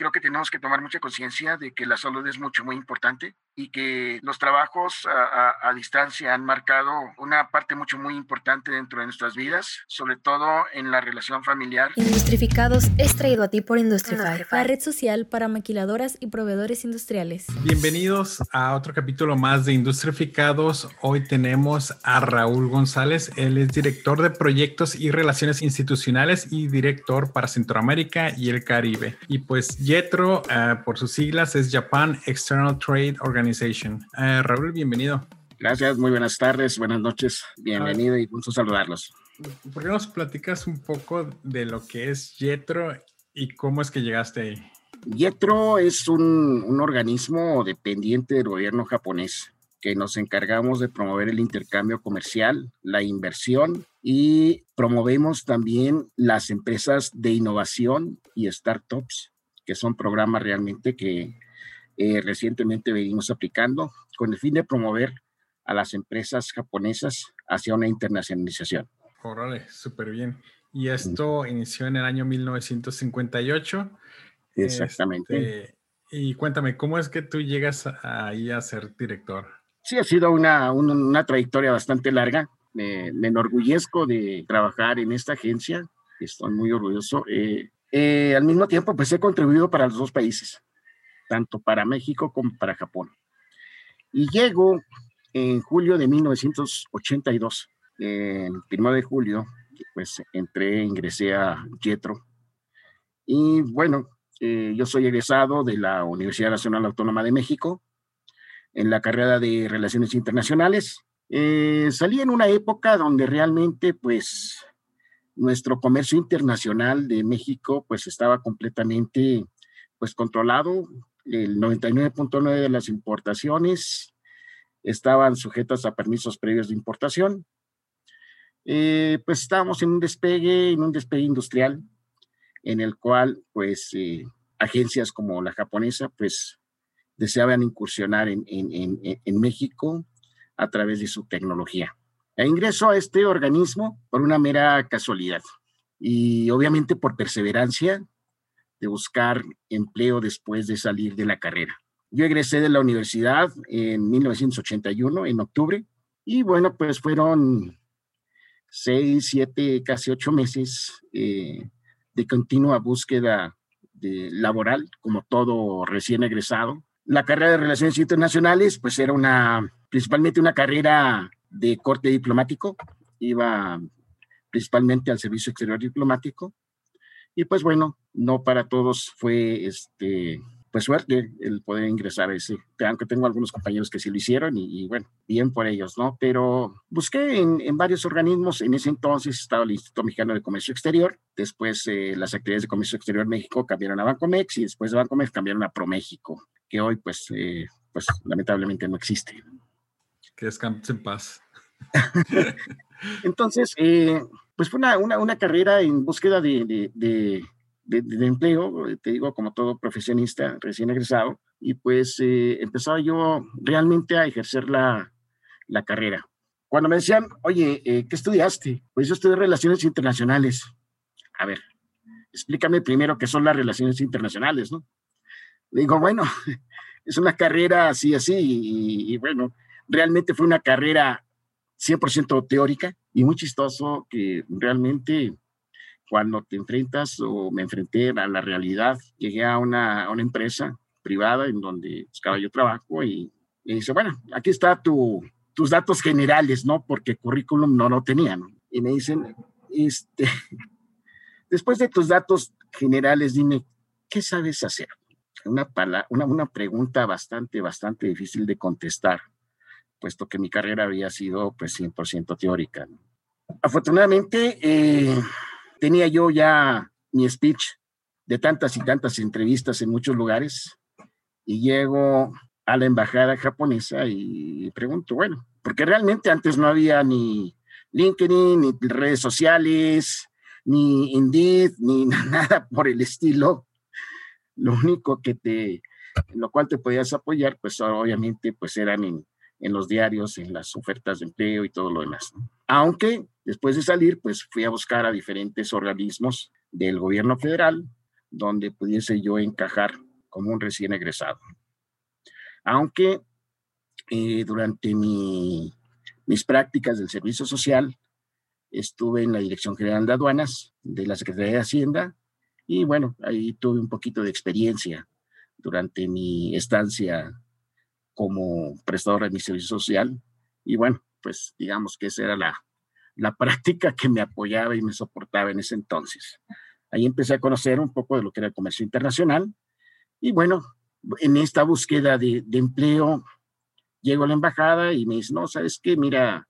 creo que tenemos que tomar mucha conciencia de que la salud es mucho, muy importante y que los trabajos a, distancia han marcado una parte mucho, muy importante dentro de nuestras vidas, sobre todo en la relación familiar. Industrificados es traído a ti por Industrify, la red social para maquiladoras y proveedores industriales. Bienvenidos a otro capítulo más de Industrificados. Hoy tenemos a Raúl González. Él es director de proyectos y relaciones institucionales y director para Centroamérica y el Caribe. Y pues JETRO, eh, por sus siglas, es Japan External Trade Organization. Eh, Raúl, bienvenido. Gracias, muy buenas tardes, buenas noches, bienvenido y gusto saludarlos. ¿Por qué nos platicas un poco de lo que es JETRO y cómo es que llegaste ahí? JETRO es un, un organismo dependiente del gobierno japonés que nos encargamos de promover el intercambio comercial, la inversión y promovemos también las empresas de innovación y startups, que son programas realmente que eh, recientemente venimos aplicando con el fin de promover a las empresas japonesas hacia una internacionalización. Órale, súper bien. Y esto inició en el año 1958. Exactamente. Este, y cuéntame, ¿cómo es que tú llegas ahí a ser director? Sí, ha sido una, una, trayectoria bastante larga. Me, enorgullezco de trabajar en esta agencia. Estoy muy orgulloso. Eh, eh, al mismo tiempo, pues he contribuido para los dos países, tanto para México como para Japón. Y llego en julio de 1982, el primero de julio, pues entré, ingresé a Jetro. Y bueno, eh, yo soy egresado de la Universidad Nacional Autónoma de México en la carrera de Relaciones Internacionales. Eh, salí en una época donde realmente, pues, nuestro comercio internacional de México, pues, estaba completamente, pues, controlado. El 99.9 de las importaciones estaban sujetas a permisos previos de importación. Eh, pues estábamos en un despegue, en un despegue industrial, en el cual, pues, eh, agencias como la japonesa, pues, deseaban incursionar en, México a través de su tecnología. E ingreso a este organismo por una mera casualidad y obviamente por perseverancia de buscar empleo después de salir de la carrera. Yo egresé de la universidad en 1981, en octubre, y bueno, pues fueron seis, siete, casi ocho meses eh, de continua búsqueda de laboral, como todo recién egresado, la carrera de Relaciones Internacionales, pues era una, principalmente una carrera de corte diplomático, iba principalmente al servicio exterior diplomático, y pues bueno, no para todos fue este, pues suerte el poder ingresar a ese, aunque tengo algunos compañeros que sí lo hicieron y, bueno, bien por ellos, ¿no? Pero busqué en, varios organismos, en ese entonces estaba el Instituto Mexicano de Comercio Exterior, después eh, las actividades de Comercio Exterior México cambiaron a Bancomex y después de Bancomex cambiaron a ProMéxico que hoy pues, eh, pues lamentablemente no existe. Que descanse en paz. Entonces, eh, pues fue una, una, una, carrera en búsqueda de, de, de, de, empleo, te digo, como todo profesionista recién egresado, y pues eh, empezaba yo realmente a ejercer la, la carrera. Cuando me decían, oye, ¿qué estudiaste? Pues yo estudié Relaciones Internacionales. A ver, explícame primero qué son las relaciones internacionales, ¿no? digo, bueno, es una carrera así, así, y, bueno, realmente fue una carrera 100% teórica y muy chistoso que realmente cuando te enfrentas o me enfrenté a la realidad, llegué a una, una empresa privada en donde buscaba yo trabajo y me dice, bueno, aquí está tu, tus datos generales, ¿no? Porque currículum no lo tenía, ¿no? Y me dicen, este, después de tus datos generales, dime, ¿qué sabes hacer? una, una, una pregunta bastante, bastante difícil de contestar, puesto que mi carrera había sido pues 100% teórica. Afortunadamente, eh, tenía yo ya mi speech de tantas y tantas entrevistas en muchos lugares y llego a la embajada japonesa y pregunto, bueno, porque realmente antes no había ni LinkedIn, ni redes sociales, ni Indeed, ni nada por el estilo lo único que te, lo cual te podías apoyar, pues obviamente, pues eran en, en los diarios, en las ofertas de empleo y todo lo demás. Aunque después de salir, pues fui a buscar a diferentes organismos del gobierno federal donde pudiese yo encajar como un recién egresado. Aunque eh, durante mi, mis prácticas del servicio social estuve en la Dirección General de Aduanas de la Secretaría de Hacienda y bueno, ahí tuve un poquito de experiencia durante mi estancia como prestador de mi servicio social y bueno, pues digamos que esa era la, la práctica que me apoyaba y me soportaba en ese entonces. Ahí empecé a conocer un poco de lo que era el comercio internacional y bueno, en esta búsqueda de, de empleo, llego a la embajada y me dice, no, ¿sabes qué? Mira,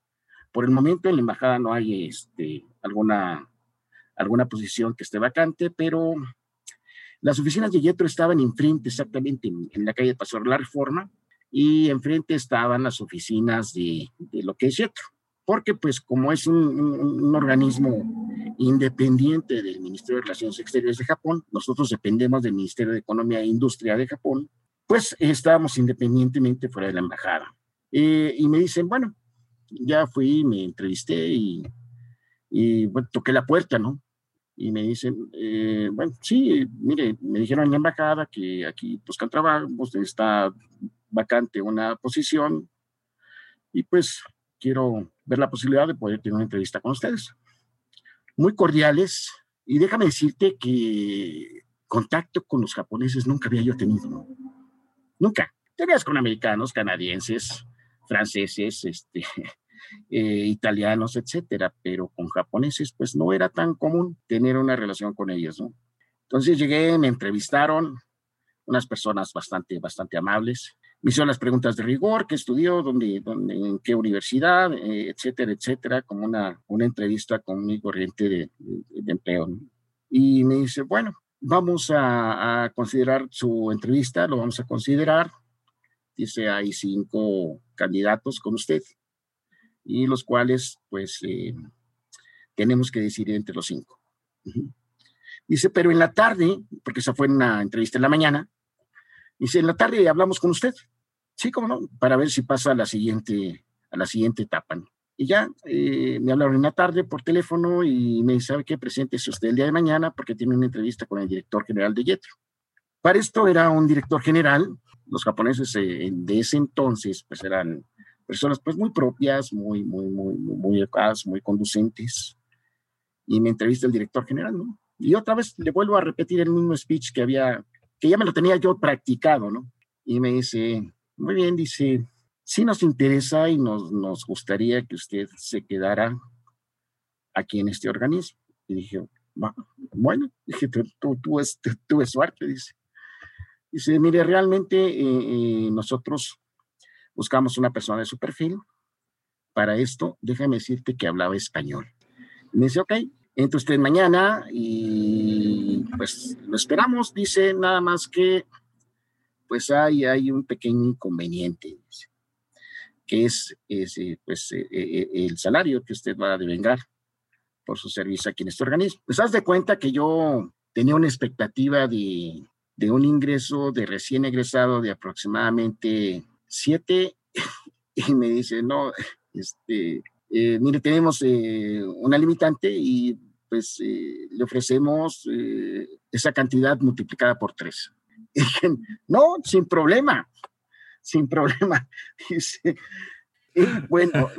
por el momento en la embajada no hay este, alguna, alguna posición que esté vacante, pero las oficinas de Yetro estaban enfrente, exactamente en, la calle Pastor La Reforma, y enfrente estaban las oficinas de, de lo que es Yetro porque pues como es un, organismo independiente del Ministerio de Relaciones Exteriores de Japón, nosotros dependemos del Ministerio de Economía e Industria de Japón, pues estábamos independientemente fuera de la embajada. Eh, y me dicen, bueno, ya fui, me entrevisté y, y bueno, toqué la puerta, ¿no? Y me dicen, eh, bueno, sí, mire, me dijeron en la embajada que aquí buscan trabajo, pues, está vacante una posición y pues quiero ver la posibilidad de poder tener una entrevista con ustedes. Muy cordiales y déjame decirte que contacto con los japoneses nunca había yo tenido, Nunca. Tenías con americanos, canadienses, franceses, este, eh, italianos, etcétera, pero con japoneses pues no era tan común tener una relación con ellos, ¿no? Entonces llegué, me entrevistaron, unas personas bastante, bastante amables, me hicieron las preguntas de rigor, qué estudió, dónde, dónde en qué universidad, eh, etcétera, etcétera, como una, una entrevista con mi corriente de, de, empleo. Y me dice, bueno, vamos a, a, considerar su entrevista, lo vamos a considerar. Dice, hay cinco candidatos con usted, y los cuales, pues, eh, tenemos que decidir entre los cinco. Dice, pero en la tarde, porque esa fue una entrevista en la mañana, Dice, en la tarde hablamos con usted. Sí, cómo no, para ver si pasa a la siguiente, a la siguiente etapa. Y ya eh, me hablaron en la tarde por teléfono y me dice, ¿sabe qué? Preséntese usted el día de mañana porque tiene una entrevista con el director general de Yetro. Para esto era un director general. Los japoneses eh, de ese entonces, pues eran personas pues muy propias, muy, muy, muy, muy educadas, muy conducentes. Y me entrevista el director general, ¿no? Y otra vez le vuelvo a repetir el mismo speech que había que ya me lo tenía yo practicado, ¿no? Y me dice, muy bien, dice, sí nos interesa y nos, nos gustaría que usted se quedara aquí en este organismo. Y dije, bueno, dije, tú, tú, tú, tuve suerte, dice. Dice, mire, realmente eh, eh, nosotros buscamos una persona de su perfil. Para esto, déjame decirte que hablaba español. Me dice, ok, entre usted mañana y pues lo esperamos, dice nada más que pues hay, hay un pequeño inconveniente, que es, pues, eh, eh, el salario que usted va a devengar por su servicio aquí en este organismo. Pues haz de cuenta que yo tenía una expectativa de, de un ingreso de recién egresado de aproximadamente siete y me dice, no, este, eh, mire, tenemos eh, una limitante y pues eh, le ofrecemos esa cantidad multiplicada por tres. no, sin problema, sin problema. Dice, bueno,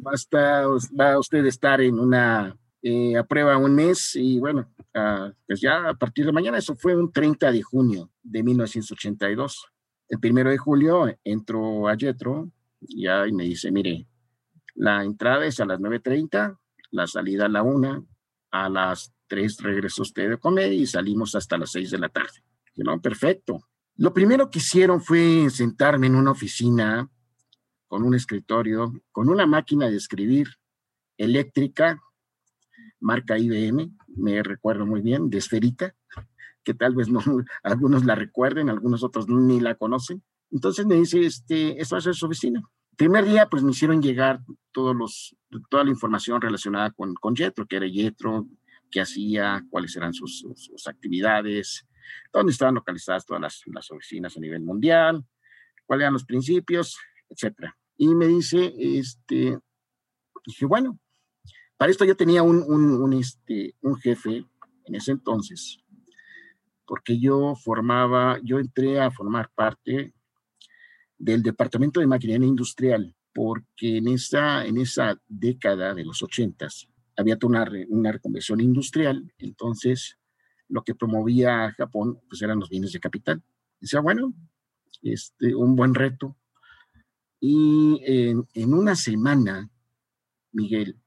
basta, va a usted estar en una a prueba un mes y bueno, ah, pues ya a partir de mañana, eso fue un 30 de junio de 1982. El primero de julio entro a Jetro ya y me dice, mire, la entrada es a las 9.30, la salida a la 1, a las 3 regreso usted de comer y salimos hasta las 6 de la tarde. ¿No? Perfecto. Lo primero que hicieron fue sentarme en una oficina con un escritorio, con una máquina de escribir eléctrica, marca IBM, me recuerdo muy bien, de esferita, que tal vez no, algunos la recuerden, algunos otros ni la conocen. Entonces me dice, este, esto va su oficina primer día, pues me hicieron llegar todos los, toda la información relacionada con, con Yetro, que era Yetro, qué hacía, cuáles eran sus, sus, actividades, dónde estaban localizadas todas las, las, oficinas a nivel mundial, cuáles eran los principios, etcétera. Y me dice, este, dije, bueno, para esto yo tenía un, un, un, este, un jefe en ese entonces, porque yo formaba, yo entré a formar parte del Departamento de Maquinaria Industrial, porque en esa, en esa década de los ochentas había una, una reconversión industrial, entonces lo que promovía Japón pues eran los bienes de capital. Decía, bueno, este, un buen reto. Y en, en una semana, Miguel,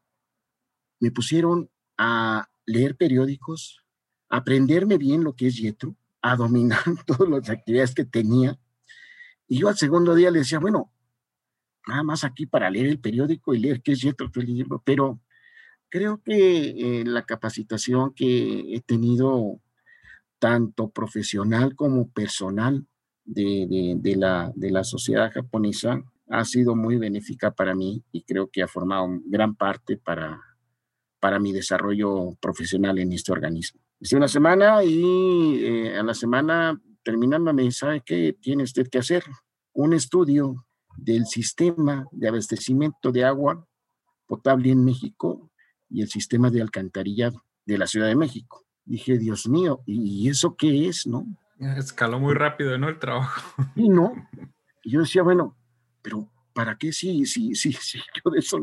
me pusieron a leer periódicos, a aprenderme bien lo que es Yetro, a dominar todas las actividades que tenía. Y yo al segundo día le decía, bueno, nada más aquí para leer el periódico y leer qué es Yetro, el libro, pero creo que eh, la capacitación que he tenido, tanto profesional como personal, de, de, la, de la sociedad japonesa, ha sido muy benéfica para mí y creo que ha formado gran parte para, para mi desarrollo profesional en este organismo. Hice una semana y eh, a la semana terminando me ¿sabe qué tiene usted que hacer? Un estudio del sistema de abastecimiento de agua potable en México y el sistema de alcantarillado de la Ciudad de México. Dije, Dios mío, ¿y eso qué es, no? Escaló muy rápido, ¿no? El trabajo. Y no. Y yo decía, bueno, pero ¿para qué sí, sí, sí, sí? Yo de eso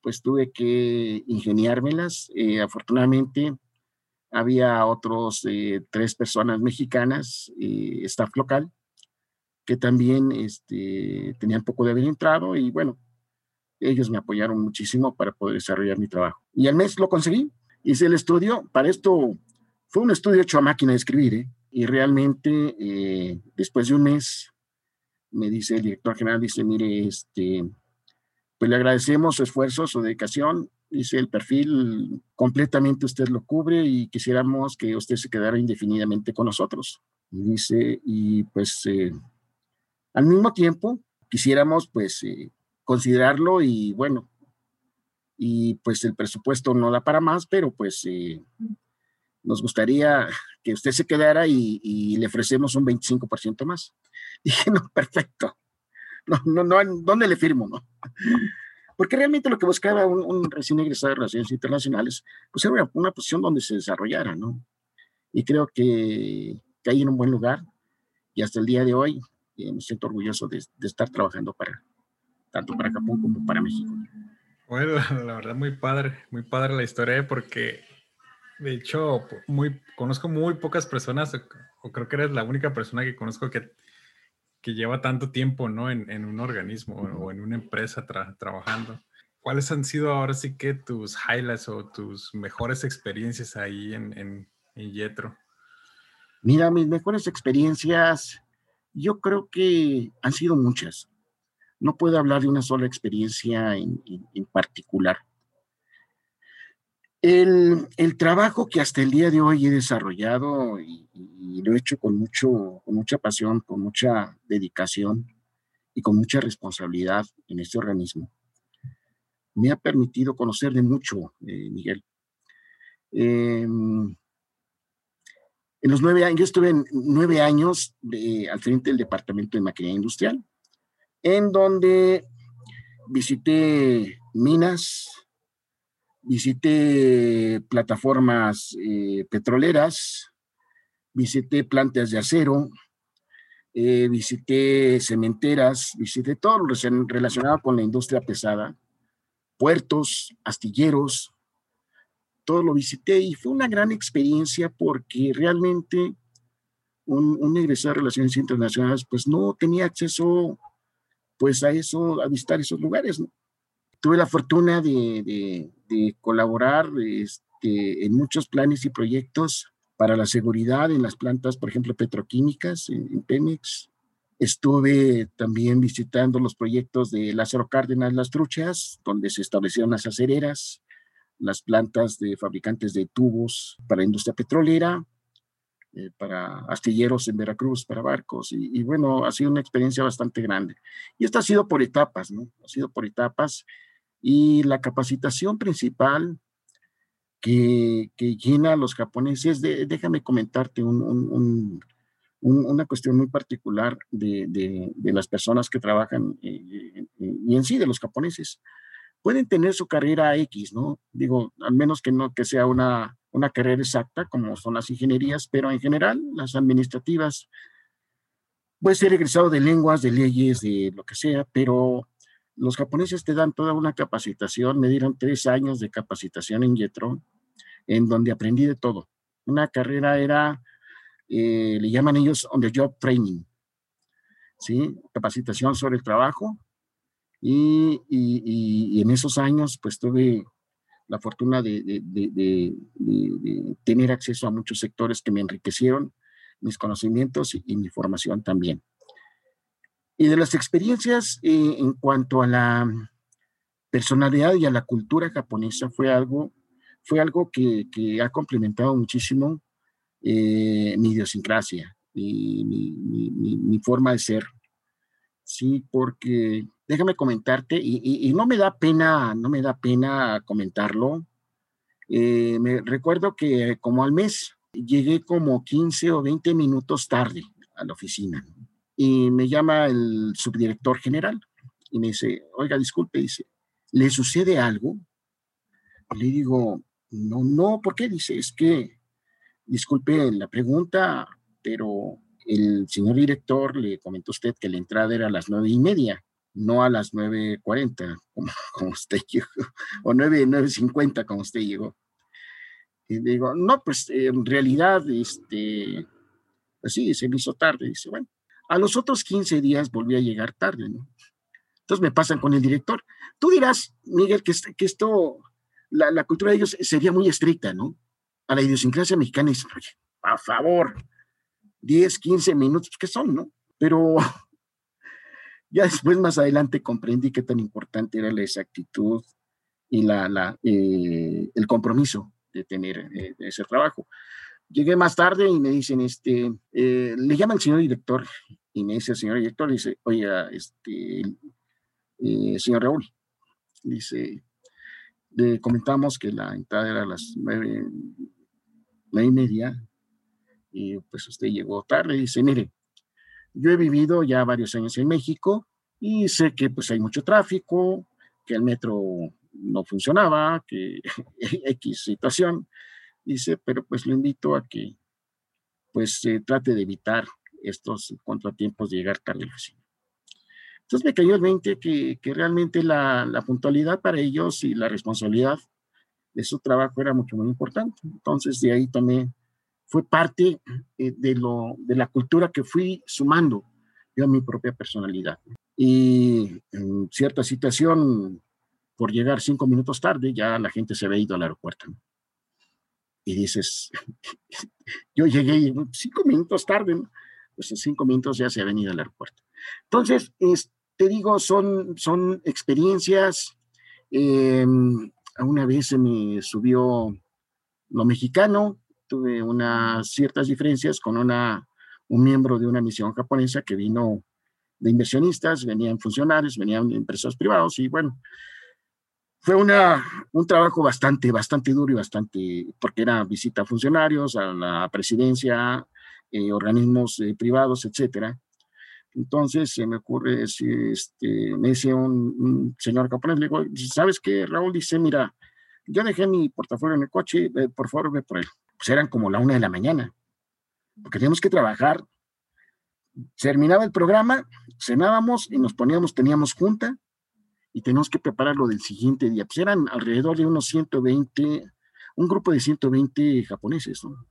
pues tuve que ingeniármelas. Eh, afortunadamente había otros eh, tres personas mexicanas, eh, staff local, que también este, tenían poco de haber entrado y bueno, ellos me apoyaron muchísimo para poder desarrollar mi trabajo. Y al mes lo conseguí, hice el estudio, para esto fue un estudio hecho a máquina de escribir, y realmente después de un mes me dice el director general, dice, mire, este, pues le agradecemos su esfuerzo, su dedicación. Dice el perfil completamente usted lo cubre y quisiéramos que usted se quedara indefinidamente con nosotros. Y dice, y pues eh, al mismo tiempo quisiéramos pues eh, considerarlo y bueno, y pues el presupuesto no da para más, pero pues eh, nos gustaría que usted se quedara y, y le ofrecemos un 25% más. Dije, no, perfecto no, no, no, ¿dónde le firmo? No? Porque realmente lo que buscaba un, recién egresado de Relaciones Internacionales, pues era una, posición donde se desarrollara, ¿no? Y creo que caí en un buen lugar y hasta el día de hoy eh, me siento orgulloso de, estar trabajando para, tanto para Japón como para México. Bueno, la verdad muy padre, muy padre la historia porque de hecho muy, conozco muy pocas personas, o creo que eres la única persona que conozco que que lleva tanto tiempo, ¿no? En, un organismo o en una empresa trabajando. ¿Cuáles han sido ahora sí que tus highlights o tus mejores experiencias ahí en, en, Yetro? Mira, mis mejores experiencias, yo creo que han sido muchas. No puedo hablar de una sola experiencia en, en particular. El, el, trabajo que hasta el día de hoy he desarrollado y, lo he hecho con, mucho, con mucha pasión, con mucha dedicación y con mucha responsabilidad en este organismo, me ha permitido conocer de mucho, eh, Miguel. Em, en los nueve años, yo estuve nueve años al frente del Departamento de Maquinaria Industrial, en donde visité minas, visité plataformas eh, petroleras, visité plantas de acero, eh, visité cementeras, visité todo lo relacionado con la industria pesada, puertos, astilleros, todo lo visité y fue una gran experiencia porque realmente un, un egresado de Relaciones Internacionales pues no tenía acceso pues a eso, a visitar esos lugares, ¿no? tuve la fortuna de, colaborar este, en muchos planes y proyectos para la seguridad en las plantas, por ejemplo, petroquímicas en, Pemex. Estuve también visitando los proyectos de Lázaro Cárdenas Las Truchas, donde se establecieron las acereras, las plantas de fabricantes de tubos para industria petrolera, eh, para astilleros en Veracruz, para barcos, y, y, bueno, ha sido una experiencia bastante grande. Y esto ha sido por etapas, ¿no? Ha sido por etapas. Y la capacitación principal que, que llena a los japoneses, déjame comentarte una cuestión muy particular de, de, las personas que trabajan eh, eh, y en sí de los japoneses. Pueden tener su carrera X, ¿no? Digo, al menos que no que sea una, una carrera exacta como son las ingenierías, pero en general las administrativas, puede ser egresado de lenguas, de leyes, de lo que sea, pero los japoneses te dan toda una capacitación, me dieron tres años de capacitación en Yetro, en donde aprendí de todo. Una carrera era, eh, le llaman ellos on the job training, ¿sí? Capacitación sobre el trabajo. Y, y, en esos años, pues tuve la fortuna de, de, de, de, tener acceso a muchos sectores que me enriquecieron mis conocimientos y, mi formación también. Y de las experiencias eh, en cuanto a la personalidad y a la cultura japonesa fue algo, fue algo que, que ha complementado muchísimo eh, mi idiosincrasia y mi, mi, mi, forma de ser. Sí, porque déjame comentarte, y, y, no me da pena, no me da pena comentarlo. Eh, me recuerdo que como al mes llegué como 15 o 20 minutos tarde a la oficina y me llama el subdirector general y me dice, oiga, disculpe, dice, ¿le sucede algo? le digo, no, no, ¿por qué? Dice, es que, disculpe la pregunta, pero el señor director le comentó a usted que la entrada era a las nueve y media, no a las nueve cuarenta, como, como usted llegó, o nueve, nueve cincuenta, como usted llegó. Y digo, no, pues en realidad, este, pues sí, se me hizo tarde. Dice, bueno, a los otros 15 días volví a llegar tarde, ¿no? Entonces me pasan con el director. Tú dirás, Miguel, que, que esto, la, la, cultura de ellos sería muy estricta, ¿no? A la idiosincrasia mexicana dice, oye, a favor, 10, 15 minutos, ¿qué son, no? Pero ya después, más adelante, comprendí qué tan importante era la exactitud y la, la eh, el compromiso de tener eh, ese trabajo. Llegué más tarde y me dicen, este, eh, le llama el señor director y me dice el señor director, dice, oye, este, eh, señor Raúl, dice, le comentamos que la entrada era a las nueve, nueve y media y pues usted llegó tarde. Dice, mire, yo he vivido ya varios años en México y sé que pues hay mucho tráfico, que el metro no funcionaba, que X situación, dice, pero pues lo invito a que pues se trate de evitar estos contratiempos de llegar tarde a la oficina. Entonces me cayó el 20 que, que realmente la, la, puntualidad para ellos y la responsabilidad de su trabajo era mucho muy importante. Entonces de ahí tomé, fue parte eh, de, lo, de la cultura que fui sumando yo a mi propia personalidad. Y en cierta situación por llegar cinco minutos tarde, ya la gente se había ido al aeropuerto. Y dices, yo llegué cinco minutos tarde, pues en cinco minutos ya se ha venido al aeropuerto. Entonces, te digo, son, son experiencias. Eh, una vez se me subió lo mexicano, tuve unas ciertas diferencias con una, un miembro de una misión japonesa que vino de inversionistas, venían funcionarios, venían empresas privados y bueno, fue una, un trabajo bastante, bastante duro y bastante, porque era visita a funcionarios, a la presidencia, eh, organismos eh, privados, etcétera. Entonces se me ocurre, este, me decía un, un, señor japonés, le digo, ¿sabes qué, Raúl? Dice, mira, yo dejé mi portafolio en el coche, eh, por favor, ve por él. Pues eran como la una de la mañana, porque teníamos que trabajar. Terminaba el programa, cenábamos y nos poníamos, teníamos junta, y tenemos que preparar lo del siguiente día. Pues eran alrededor de unos 120, un grupo de 120 japoneses, ¿no?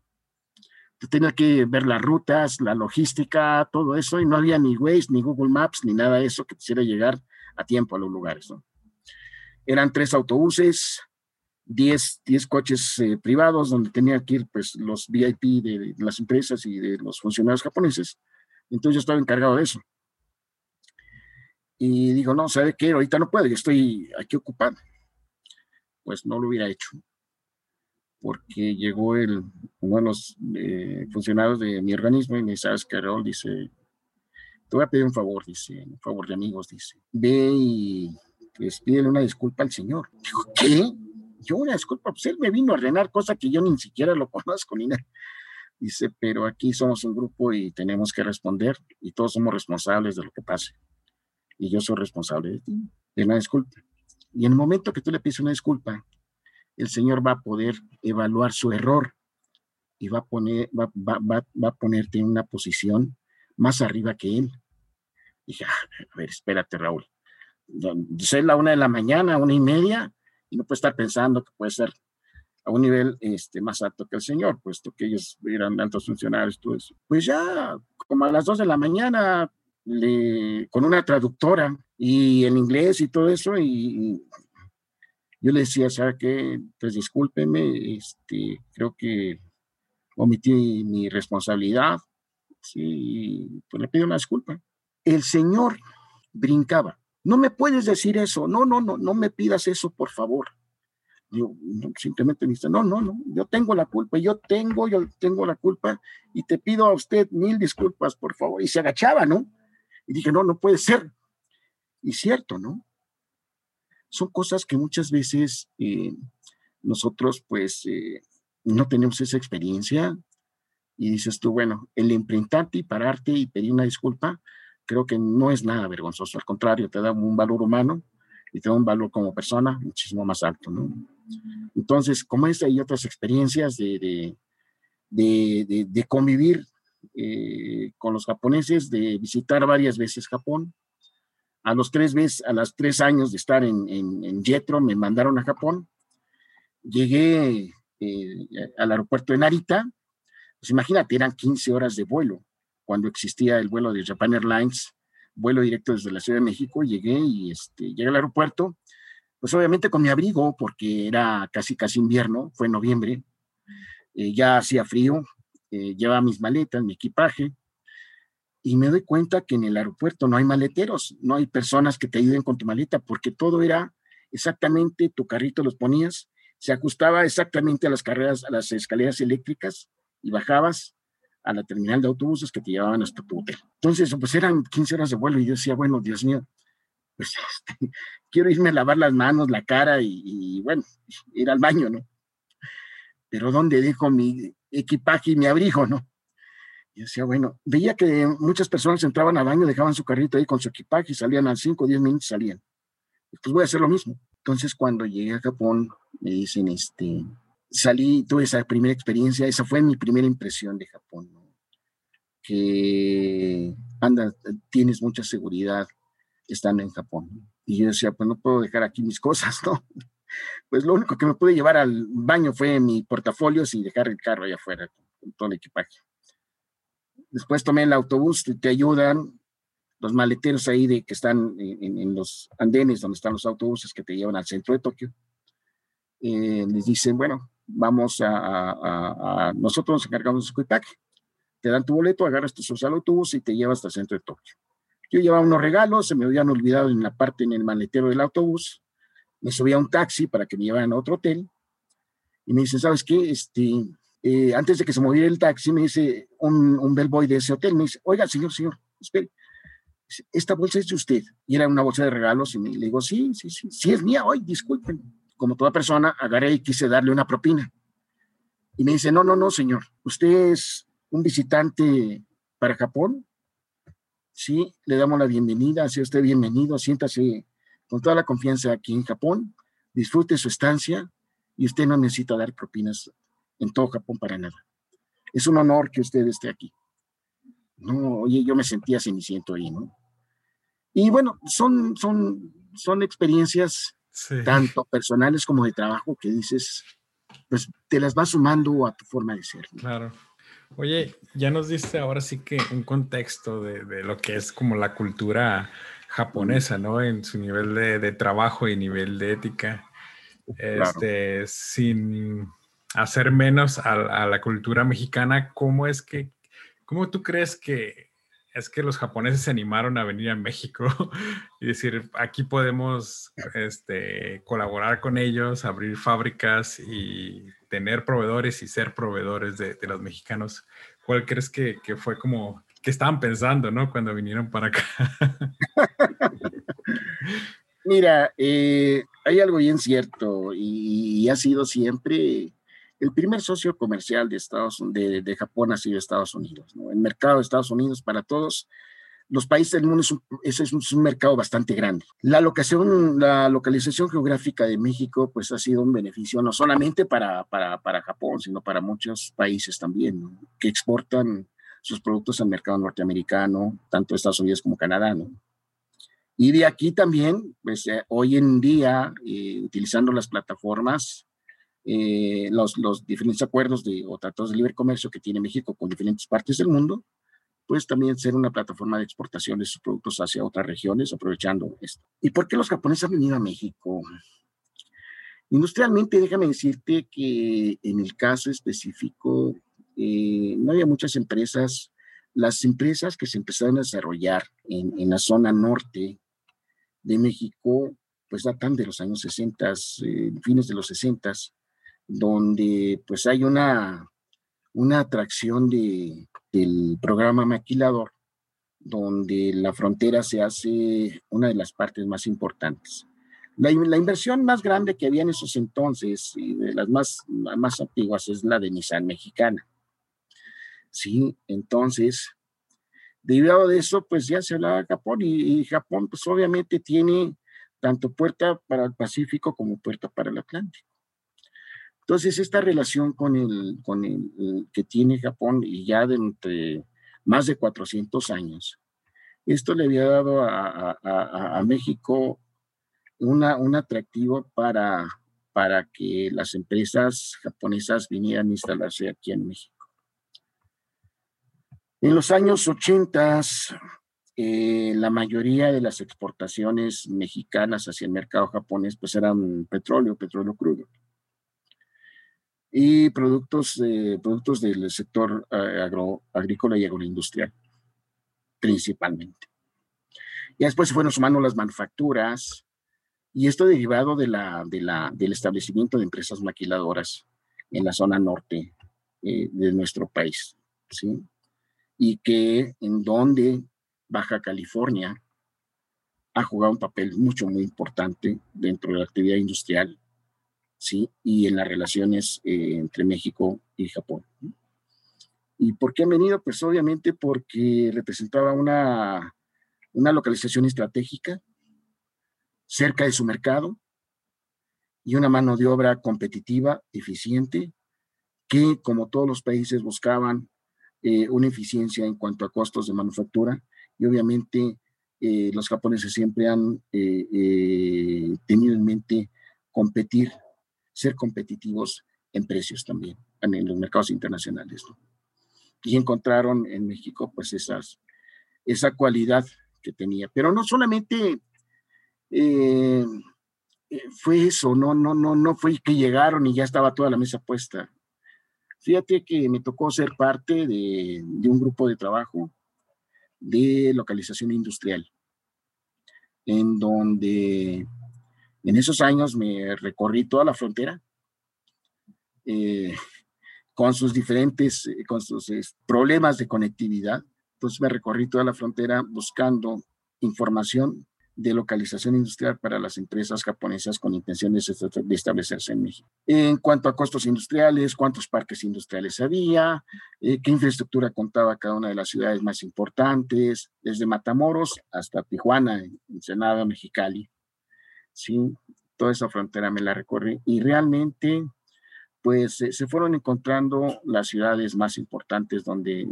Tenía que ver las rutas, la logística, todo eso, y no había ni Waze, ni Google Maps, ni nada de eso que quisiera llegar a tiempo a los lugares. Eran tres autobuses, 10, 10 coches eh, privados donde tenían que ir pues los VIP de, de las empresas y de los funcionarios japoneses. Entonces yo estaba encargado de eso y digo, no, ¿sabe qué? Ahorita no puedo, yo estoy aquí ocupado. Pues no lo hubiera hecho, porque llegó el, uno de los eh, funcionarios de mi organismo y me dice, ¿sabes, Carol? Dice, te voy a pedir un favor, dice, un favor de amigos, dice, ve y pues, pídele una disculpa al señor. Digo, ¿qué? Yo una disculpa, pues él me vino a ordenar cosa que yo ni siquiera lo conozco ni nada. Dice, pero aquí somos un grupo y tenemos que responder y todos somos responsables de lo que pase y yo soy responsable de ti, de una disculpa. Y en el momento que tú le pides una disculpa, el Señor va a poder evaluar su error y va a, poner, va, va, a ponerte en una posición más arriba que Él. Dije, ah, a ver, espérate, Raúl. Es la una de la mañana, una y media, y no puede estar pensando que puede ser a un nivel este, más alto que el señor, puesto que ellos eran altos funcionarios, todo eso. Pues ya, como a las dos de la mañana, con una traductora y en inglés y todo eso, y, yo le decía, ¿sabe qué? Pues discúlpeme, este, creo que omití mi responsabilidad, sí, pues le pido una disculpa. El señor brincaba, no me puedes decir eso, no, no, no, no me pidas eso, por favor. Yo simplemente dice, no, no, no, yo tengo la culpa, yo tengo, yo tengo la culpa y te pido a usted mil disculpas, por favor. Y se agachaba, ¿no? Y dije, no, no puede ser. Y cierto, ¿no? Son cosas que muchas veces eh, nosotros, pues, eh, no tenemos esa experiencia. Y dices tú, bueno, el imprintarte y pararte y pedir una disculpa, creo que no es nada vergonzoso. Al contrario, te da un valor humano y te da un valor como persona muchísimo más alto, ¿no? Entonces, como esta y otras experiencias de, de, de, convivir eh, con los japoneses, de visitar varias veces Japón. A los tres meses, a los tres años de estar en, en, Jetro, me mandaron a Japón. Llegué eh, al aeropuerto de Narita. Pues imagínate, eran 15 horas de vuelo cuando existía el vuelo de Japan Airlines, vuelo directo desde la Ciudad de México. Llegué y este, llegué al aeropuerto pues obviamente con mi abrigo, porque era casi, casi invierno, fue noviembre, eh, ya hacía frío, eh, llevaba mis maletas, mi equipaje, y me doy cuenta que en el aeropuerto no hay maleteros, no hay personas que te ayuden con tu maleta, porque todo era exactamente, tu carrito los ponías, se ajustaba exactamente a las carreras, a las escaleras eléctricas, y bajabas a la terminal de autobuses que te llevaban hasta tu hotel. Entonces, pues eran 15 horas de vuelo y yo decía, bueno, Dios mío, pues este, quiero irme a lavar las manos, la cara y, bueno, ir al baño, ¿no? Pero ¿dónde dejo mi equipaje y mi abrigo, no? Y decía, bueno, veía que muchas personas entraban al baño, dejaban su carrito ahí con su equipaje y salían a 5 o 10 minutos, salían. Pues voy a hacer lo mismo. Entonces, cuando llegué a Japón, me dicen, este, salí, tuve esa primera experiencia, esa fue mi primera impresión de Japón, ¿no? que anda, tienes mucha seguridad, estando en Japón. Y yo decía, pues no puedo dejar aquí mis cosas, ¿no? Pues lo único que me pude llevar al baño fue mi portafolio y dejar el carro allá afuera con todo el equipaje. Después tomé el autobús, te, ayudan los maleteros ahí de que están en, los andenes donde están los autobuses que te llevan al centro de Tokio. Eh, les dicen, bueno, vamos a, a, nosotros nos encargamos de su equipaje. Te dan tu boleto, agarras tu social autobús y te llevas hasta el centro de Tokio. Yo llevaba unos regalos, se me habían olvidado en la parte en el maletero del autobús. Me subí a un taxi para que me llevaran a otro hotel. Y me dicen, ¿sabes qué? Este, eh, antes de que se moviera el taxi, me dice un, un bellboy de ese hotel, me dice, oiga, señor, señor, espere, esta bolsa es de usted. Y era una bolsa de regalos y me, le digo, sí, sí, sí, sí es mía, hoy, disculpen. Como toda persona, agarré y quise darle una propina. Y me dice, no, no, no, señor, usted es un visitante para Japón sí, le damos la bienvenida, sea usted bienvenido, siéntase con toda la confianza aquí en Japón, disfrute su estancia y usted no necesita dar propinas en todo Japón para nada. Es un honor que usted esté aquí. No, oye, yo me sentía ceniciento ahí, ¿no? Y bueno, son, son, son experiencias tanto personales como de trabajo que dices, pues te las vas sumando a tu forma de ser. Claro. Oye, ya nos diste ahora sí que un contexto de, lo que es como la cultura japonesa, ¿no? En su nivel de, trabajo y nivel de ética. Este, sin hacer menos a, la cultura mexicana, ¿cómo es que, cómo tú crees que es que los japoneses se animaron a venir a México y decir, aquí podemos este, colaborar con ellos, abrir fábricas y tener proveedores y ser proveedores de, los mexicanos. ¿Cuál crees que, fue como que estaban pensando, ¿no? Cuando vinieron para acá. Mira, eh, hay algo bien cierto y, ha sido siempre el primer socio comercial de, Estados, de, Japón ha sido Estados Unidos. El mercado de Estados Unidos para todos los países del mundo es un, es un, mercado bastante grande. La locación, la localización geográfica de México, pues ha sido un beneficio no solamente para, para, para Japón, sino para muchos países también, que exportan sus productos al mercado norteamericano, tanto Estados Unidos como Canadá. Y de aquí también, pues eh, hoy en día, eh, utilizando las plataformas, eh, los, los diferentes acuerdos de, o tratados de libre comercio que tiene México con diferentes partes del mundo, pues también ser una plataforma de exportación de sus productos hacia otras regiones, aprovechando esto. ¿Y por qué los japoneses han venido a México? Industrialmente, déjame decirte que en el caso específico, eh, no había muchas empresas. Las empresas que se empezaron a desarrollar en, en la zona norte de México, pues datan de los años 60, eh, fines de los 60, donde pues hay una, una atracción de, del programa maquilador, donde la frontera se hace una de las partes más importantes. La, inversión más grande que había en esos entonces, y de las más, más antiguas, es la de Nissan mexicana. Sí, entonces, debido a eso, pues ya se hablaba de Japón y, y Japón, pues obviamente tiene tanto puerta para el Pacífico como puerta para el Atlántico. Entonces, esta relación con el, que tiene Japón y ya de entre más de 400 años, esto le había dado a México una, un atractivo para, para que las empresas japonesas vinieran a instalarse aquí en México. En los años 80, eh, la mayoría de las exportaciones mexicanas hacia el mercado japonés pues eran petróleo, petróleo crudo y productos, eh, productos del sector eh, agro, agrícola y agroindustrial, principalmente. Y después se fueron sumando las manufacturas, y esto derivado de la, de la, del establecimiento de empresas maquiladoras en la zona norte eh, de nuestro país, ¿sí? Y que en donde Baja California ha jugado un papel mucho, muy importante dentro de la actividad industrial ¿sí? Y en las relaciones eh, entre México y Japón. ¿Y por qué han venido? Pues obviamente porque representaba una, una localización estratégica cerca de su mercado y una mano de obra competitiva, eficiente, que como todos los países buscaban eh, una eficiencia en cuanto a costos de manufactura y obviamente eh, los japoneses siempre han tenido en mente competir ser competitivos en precios también, en los mercados internacionales. Y encontraron en México pues esas, esa cualidad que tenía. Pero no solamente eh, eh, fue eso, no, no, no, no fue que llegaron y ya estaba toda la mesa puesta. Fíjate que me tocó ser parte de, de un grupo de trabajo de localización industrial, en donde en esos años me recorrí toda la frontera eh, con sus diferentes, eh, con sus problemas de conectividad. Entonces me recorrí toda la frontera buscando información de localización industrial para las empresas japonesas con intenciones de establecerse en México. En cuanto a costos industriales, cuántos parques industriales había, eh, qué infraestructura contaba cada una de las ciudades más importantes, desde Matamoros hasta Tijuana, Ensenada, Mexicali. ¿Sí? Toda esa frontera me la recorrí y realmente pues se fueron encontrando las ciudades más importantes donde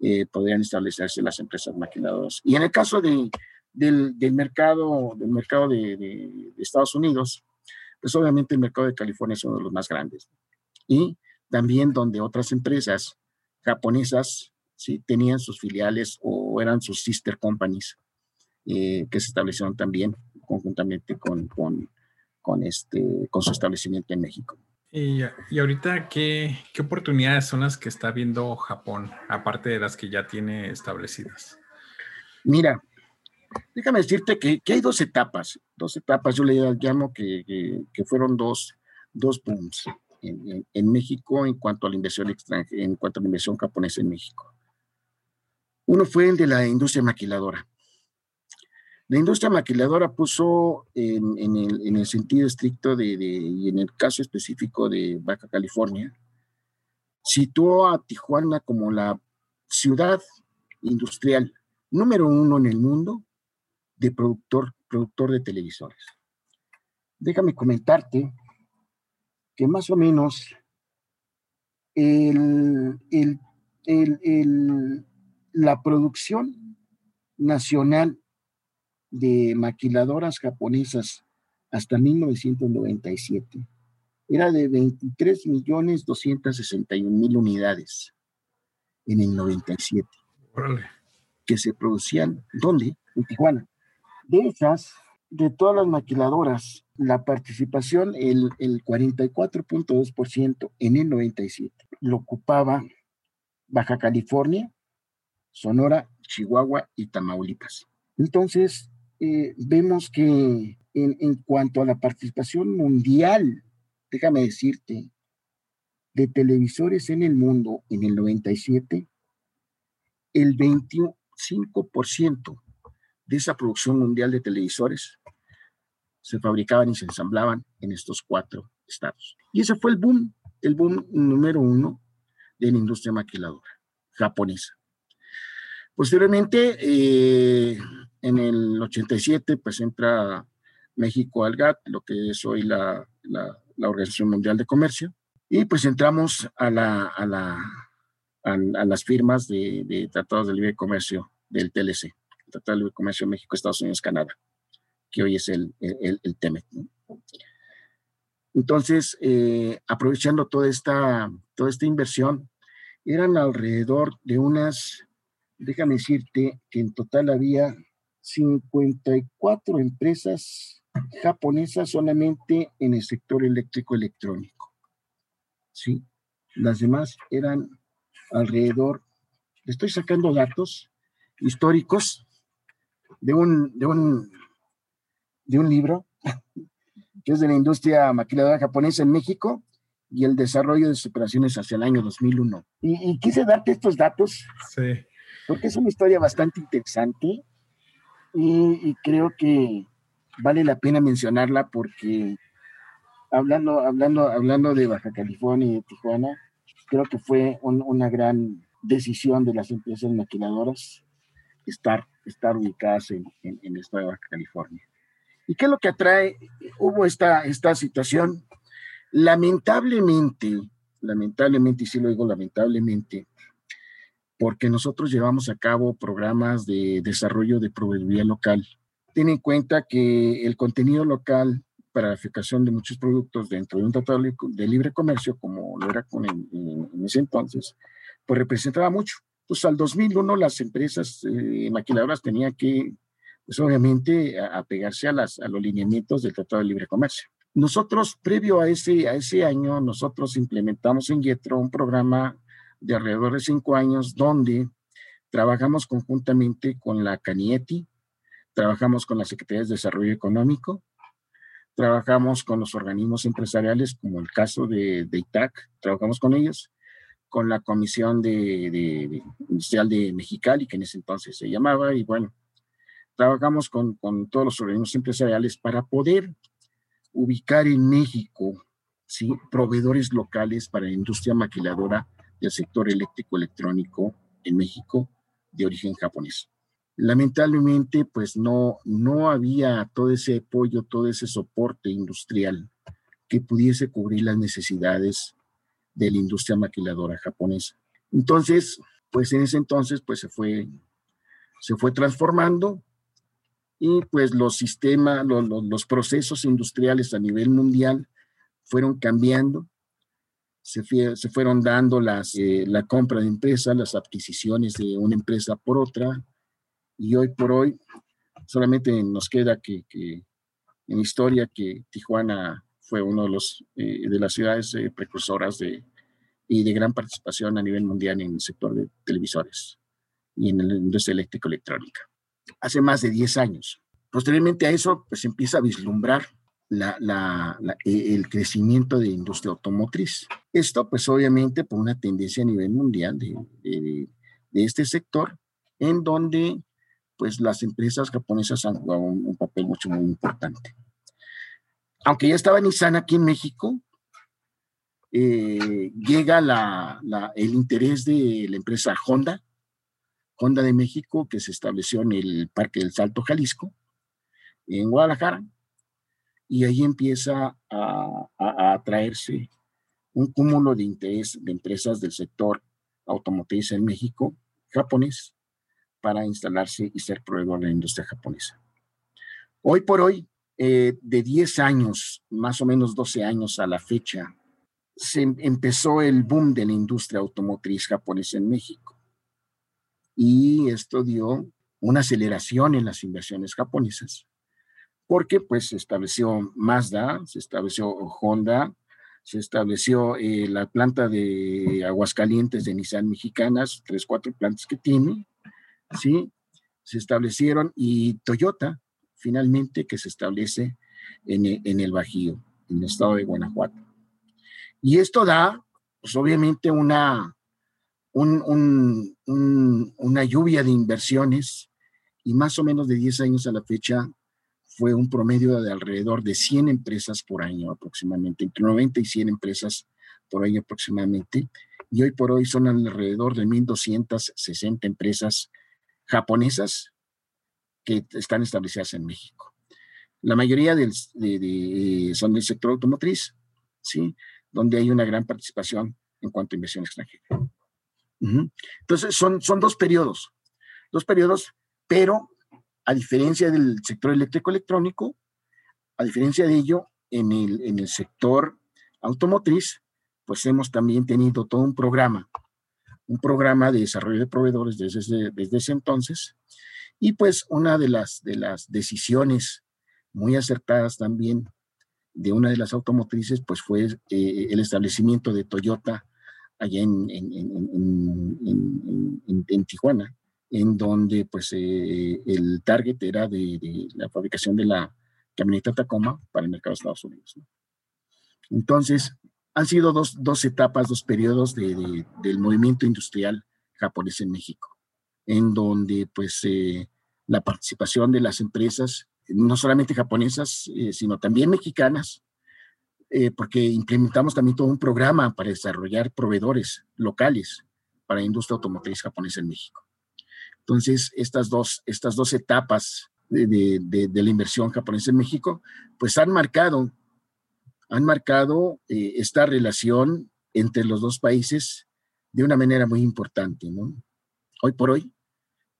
eh, podrían establecerse las empresas maquiladoras. Y en el caso de, del, del, mercado, del mercado de, Estados Unidos, pues obviamente el mercado de California es uno de los más grandes. Y también donde otras empresas japonesas ¿sí? tenían sus filiales o eran sus sister companies eh, que se establecieron también conjuntamente con, con, con, este, con su establecimiento en México. Y, y ahorita, ¿qué, ¿qué oportunidades son las que está viendo Japón, aparte de las que ya tiene establecidas? Mira, déjame decirte que, que, hay dos etapas, dos etapas, yo le llamo que, que, que fueron dos, dos booms en, en, en, México en cuanto a la inversión extranjera, en cuanto a la inversión japonesa en México. Uno fue el de la industria maquiladora. La industria maquiladora puso en, el, en el, sentido estricto de, y en el caso específico de Baja California, situó a Tijuana como la ciudad industrial número uno en el mundo de productor, productor de televisores. Déjame comentarte que más o menos la producción nacional de maquiladoras japonesas hasta 1997 era de 23 millones 261 mil unidades en el 97. Que se producían, ¿dónde? En Tijuana. De esas, de todas las maquiladoras, la participación, el, el 44.2% en el 97, lo ocupaba Baja California, Sonora, Chihuahua y Tamaulipas. Entonces, eh, vemos que en, en cuanto a la participación mundial, déjame decirte, de televisores en el mundo en el 97, el 25% de esa producción mundial de televisores se fabricaban y se ensamblaban en estos cuatro estados. Y ese fue el boom, el boom número uno de la industria maquiladora japonesa. Posteriormente, eh, en el 87, pues entra México al GATT, lo que es hoy la, la, Organización Mundial de Comercio, y pues entramos a, la, a, la, a, las firmas de, tratados de libre comercio del TLC, Tratado de Libre Comercio México, Estados Unidos, Canadá, que hoy es el, el, el TEMEC. Entonces, eh, aprovechando toda esta, toda esta inversión, eran alrededor de unas, déjame decirte que en total había 54 empresas japonesas solamente en el sector eléctrico electrónico. ¿Sí? Las demás eran alrededor, estoy sacando datos históricos de un, de un, de un libro que es de la industria maquiladora japonesa en México y el desarrollo de sus operaciones hacia el año 2001. Y, y quise darte estos datos sí. porque es una historia bastante interesante y, creo que vale la pena mencionarla porque hablando, hablando, hablando de Baja California y de Tijuana, creo que fue una gran decisión de las empresas maquiladoras estar, estar ubicadas en, en, estado de Baja California. ¿Y qué es lo que atrae? Hubo esta, esta situación. Lamentablemente, lamentablemente, y sí lo digo lamentablemente, porque nosotros llevamos a cabo programas de desarrollo de proveeduría local. Ten en cuenta que el contenido local para la fabricación de muchos productos dentro de un tratado de libre comercio, como lo era con en, ese entonces, pues representaba mucho. Pues al 2001 las empresas eh, maquiladoras tenían que, pues obviamente, apegarse a, las, a los lineamientos del Tratado de Libre Comercio. Nosotros, previo a ese, a ese año, nosotros implementamos en Yetro un programa de alrededor de cinco años, donde trabajamos conjuntamente con la CANIETI, trabajamos con la Secretaría de Desarrollo Económico, trabajamos con los organismos empresariales, como el caso de, de ITAC, trabajamos con ellos, con la Comisión de, de, Industrial de Mexicali, que en ese entonces se llamaba, y bueno, trabajamos con, con todos los organismos empresariales para poder ubicar en México ¿sí? proveedores locales para la industria maquiladora del sector eléctrico electrónico en México de origen japonés. Lamentablemente, pues no, no había todo ese apoyo, todo ese soporte industrial que pudiese cubrir las necesidades de la industria maquiladora japonesa. Entonces, pues en ese entonces, pues se fue, se fue transformando y pues los sistemas, los, los procesos industriales a nivel mundial fueron cambiando se, fueron dando las, eh, la compra de empresas, las adquisiciones de una empresa por otra, y hoy por hoy solamente nos queda que, en historia que Tijuana fue uno de, los, eh, de las ciudades eh, precursoras de, y de gran participación a nivel mundial en el sector de televisores y en la industria eléctrica electrónica. Hace más de 10 años. Posteriormente a eso, pues empieza a vislumbrar la, e, el crecimiento de industria automotriz. Esto, pues obviamente, por una tendencia a nivel mundial de, de, este sector, en donde pues las empresas japonesas han jugado un, papel mucho muy importante. Aunque ya estaba Nissan aquí en México, eh, llega la, el interés de la empresa Honda, Honda de México, que se estableció en el Parque del Salto, Jalisco, en Guadalajara, y ahí empieza a, atraerse un cúmulo de interés de empresas del sector automotriz en México, japonés, para instalarse y ser proveedor de la industria japonesa. Hoy por hoy, eh, de 10 años, más o menos 12 años a la fecha, se em, empezó el boom de la industria automotriz japonesa en México. Y esto dio una aceleración en las inversiones japonesas, porque pues se estableció Mazda, se estableció Honda, se estableció eh, la planta de Aguascalientes de Nissan Mexicanas, tres, cuatro plantas que tiene, ¿sí? Se establecieron y Toyota, finalmente, que se establece en, en el Bajío, en el estado de Guanajuato. Y esto da, pues obviamente, una, un, una lluvia de inversiones y más o menos de 10 años a la fecha fue un promedio de alrededor de 100 empresas por año aproximadamente, entre 90 y 100 empresas por año aproximadamente. Y hoy por hoy son alrededor de 1.260 empresas japonesas que están establecidas en México. La mayoría del, son del sector automotriz, ¿sí? donde hay una gran participación en cuanto a inversión extranjera. Entonces, son, son dos periodos, dos periodos, pero a diferencia del sector eléctrico electrónico, a diferencia de ello, en el, en el sector automotriz, pues hemos también tenido todo un programa, un programa de desarrollo de proveedores desde, desde ese entonces. Y pues una de las, de las decisiones muy acertadas también de una de las automotrices, pues fue eh, el establecimiento de Toyota allá en, en, en, en Tijuana, en donde pues eh, el target era de, la fabricación de la camioneta Tacoma para el mercado de Estados Unidos. Entonces, han sido dos, dos etapas, dos periodos de, del movimiento industrial japonés en México, en donde pues eh, la participación de las empresas, no solamente japonesas, eh, sino también mexicanas, porque implementamos también todo un programa para desarrollar proveedores locales para la industria automotriz japonesa en México. Entonces, estas dos, estas dos etapas de, la inversión japonesa en México, pues han marcado, han marcado eh, esta relación entre los dos países de una manera muy importante. Hoy por hoy,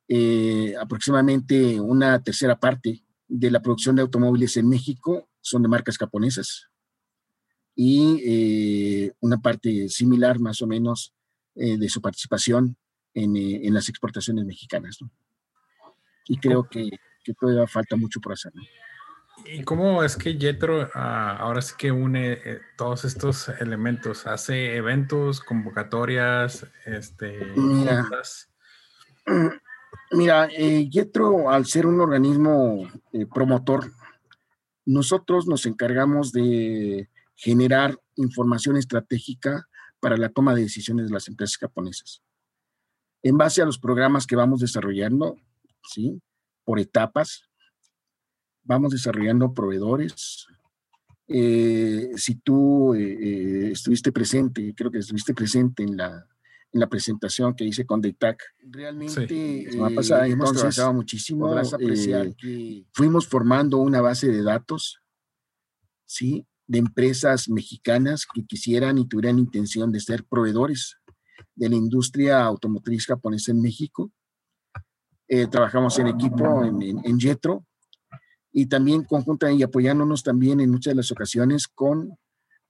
eh, aproximadamente una tercera parte de la producción de automóviles en México son de marcas japonesas y eh, una parte similar más o menos de su participación eh, en, las exportaciones mexicanas. ¿no? Y creo que, que, todavía falta mucho por hacer. ¿Y cómo es que Jetro ah, ahora sí que une eh, todos estos elementos? ¿Hace eventos, convocatorias, este, Mira, mira eh, Jetro, al ser un organismo promotor, nosotros nos encargamos de generar información estratégica para la toma de decisiones de las empresas japonesas en base a los programas que vamos desarrollando, ¿sí? Por etapas, vamos desarrollando proveedores. Eh, si tú eh, eh, estuviste presente, creo que estuviste presente en la, en la presentación que hice con DEITAC, realmente sí. pasada, hemos trabajado muchísimo. Podrás apreciar que fuimos formando una base de datos, ¿sí? De empresas mexicanas que quisieran y tuvieran intención de ser proveedores de la industria automotriz japonesa en México. Eh, trabajamos en equipo en, en, Jetro y también conjunta y apoyándonos también en muchas de las ocasiones con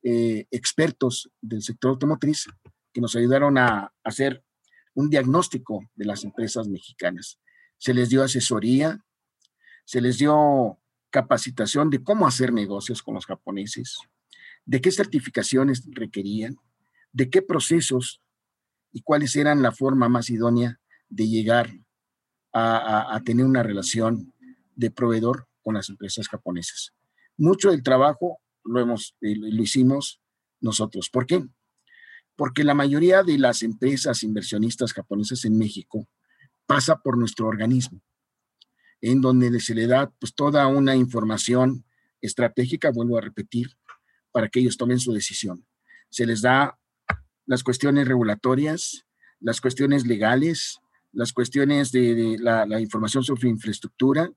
eh, expertos del sector automotriz que nos ayudaron a hacer un diagnóstico de las empresas mexicanas. Se les dio asesoría, se les dio capacitación de cómo hacer negocios con los japoneses, de qué certificaciones requerían, de qué procesos y cuáles eran la forma más idónea de llegar a, tener una relación de proveedor con las empresas japonesas. Mucho del trabajo lo, hemos, eh, lo hicimos nosotros. ¿Por qué? Porque la mayoría de las empresas inversionistas japonesas en México pasa por nuestro organismo, en donde se le da pues, toda una información estratégica, vuelvo a repetir, para que ellos tomen su decisión. Se les da las cuestiones regulatorias, las cuestiones legales, las cuestiones de, la, información sobre infraestructura,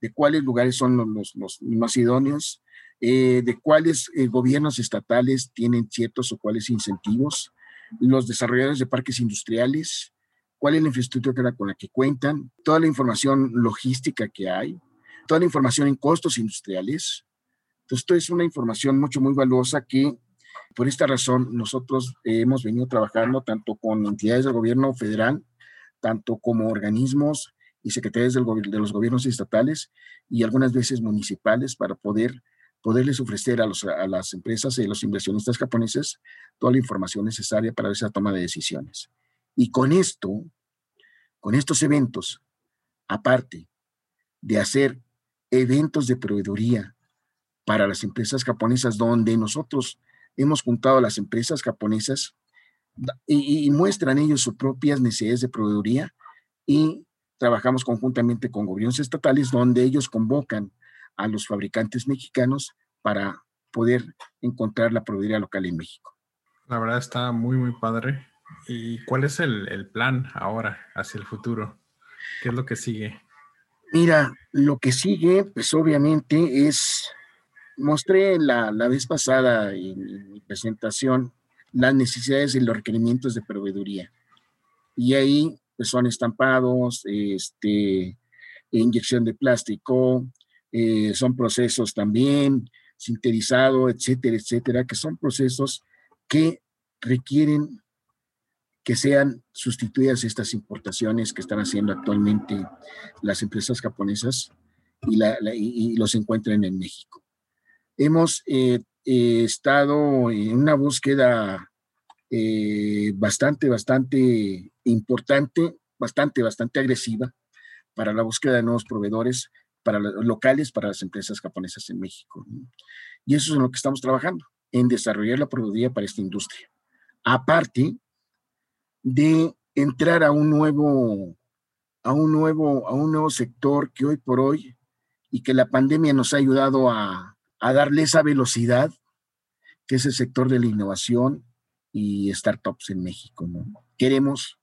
de cuáles lugares son los, los, más idóneos, eh, de cuáles eh, gobiernos estatales tienen ciertos o cuáles incentivos, los desarrolladores de parques industriales, cuál es la infraestructura con la que cuentan, toda la información logística que hay, toda la información en costos industriales. Entonces, esto es una información mucho, muy valiosa que por esta razón nosotros hemos venido trabajando tanto con entidades del gobierno federal, tanto como organismos y secretarios del de los gobiernos estatales y algunas veces municipales para poder poderles ofrecer a, a las empresas y los inversionistas japoneses toda la información necesaria para esa toma de decisiones. Y con esto, con estos eventos, aparte de hacer eventos de proveeduría para las empresas japonesas, donde nosotros hemos juntado a las empresas japonesas y, muestran ellos sus propias necesidades de proveeduría y trabajamos conjuntamente con gobiernos estatales, donde ellos convocan a los fabricantes mexicanos para poder encontrar la proveeduría local en México. La verdad está muy, muy padre. ¿Y cuál es el, plan ahora hacia el futuro? ¿Qué es lo que sigue? Mira, lo que sigue, pues obviamente es, mostré la, la vez pasada en mi presentación las necesidades y los requerimientos de proveeduría. Y ahí pues, son estampados, este, inyección de plástico, eh, son procesos también, sintetizado, etcétera, etcétera, que son procesos que requieren que sean sustituidas estas importaciones que están haciendo actualmente las empresas japonesas y, la, los encuentren en México. Hemos eh, eh, estado en una búsqueda eh, bastante, bastante importante, bastante, bastante agresiva para la búsqueda de nuevos proveedores para locales para las empresas japonesas en México. Y eso es en lo que estamos trabajando, en desarrollar la productividad para esta industria. Aparte de entrar a un nuevo, a un nuevo, a un nuevo sector que hoy por hoy y que la pandemia nos ha ayudado a, a darle esa velocidad, que es el sector de la innovación y startups en México. Queremos,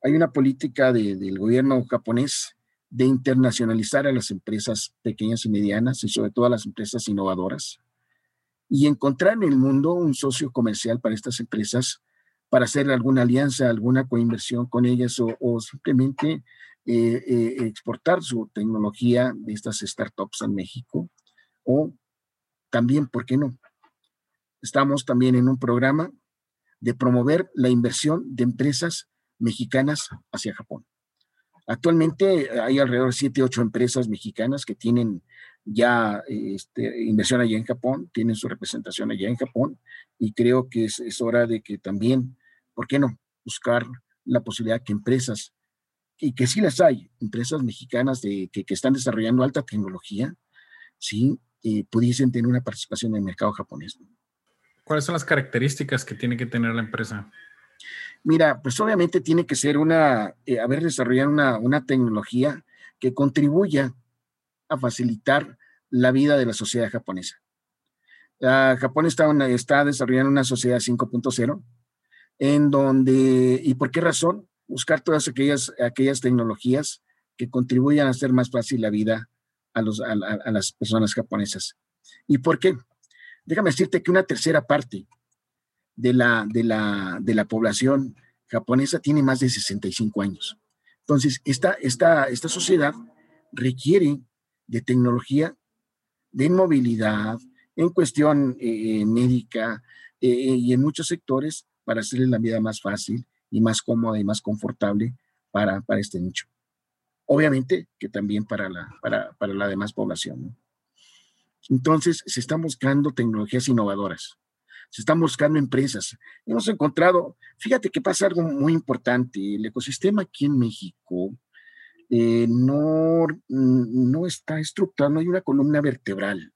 hay una política del gobierno japonés de internacionalizar a las empresas pequeñas y medianas y sobre todo a las empresas innovadoras y encontrar en el mundo un socio comercial para estas empresas para hacer alguna alianza, alguna coinversión con ellas o, simplemente eh, eh, exportar su tecnología de estas startups en México. O también, ¿por qué no? Estamos también en un programa de promover la inversión de empresas mexicanas hacia Japón. Actualmente hay alrededor de 7, 8 empresas mexicanas que tienen ya este, inversión allá en Japón, tienen su representación allá en Japón y creo que es, es hora de que también ¿por qué no? Buscar la posibilidad que empresas, y que sí las hay, empresas mexicanas de, que, están desarrollando alta tecnología, sí, eh, pudiesen tener una participación en el mercado japonés. ¿Cuáles son las características que tiene que tener la empresa? Mira, pues obviamente tiene que ser una, eh, haber desarrollado una, una tecnología que contribuya a facilitar la vida de la sociedad japonesa. Japón está, está desarrollando una sociedad 5.0 en donde, ¿y por qué razón? Buscar todas aquellas, aquellas tecnologías que contribuyan a hacer más fácil la vida a, las personas japonesas. ¿Y por qué? Déjame decirte que una tercera parte de la, de la, de la población japonesa tiene más de 65 años. Entonces, esta, esta, esta sociedad requiere de tecnología, de movilidad, en cuestión eh, médica eh, y en muchos sectores para hacerle la vida más fácil y más cómoda y más confortable para, para este nicho. Obviamente que también para la, para, para la demás población. Entonces, se están buscando tecnologías innovadoras, se están buscando empresas. Hemos encontrado, fíjate que pasa algo muy importante, el ecosistema aquí en México eh, no, no está estructurado, no hay una columna vertebral,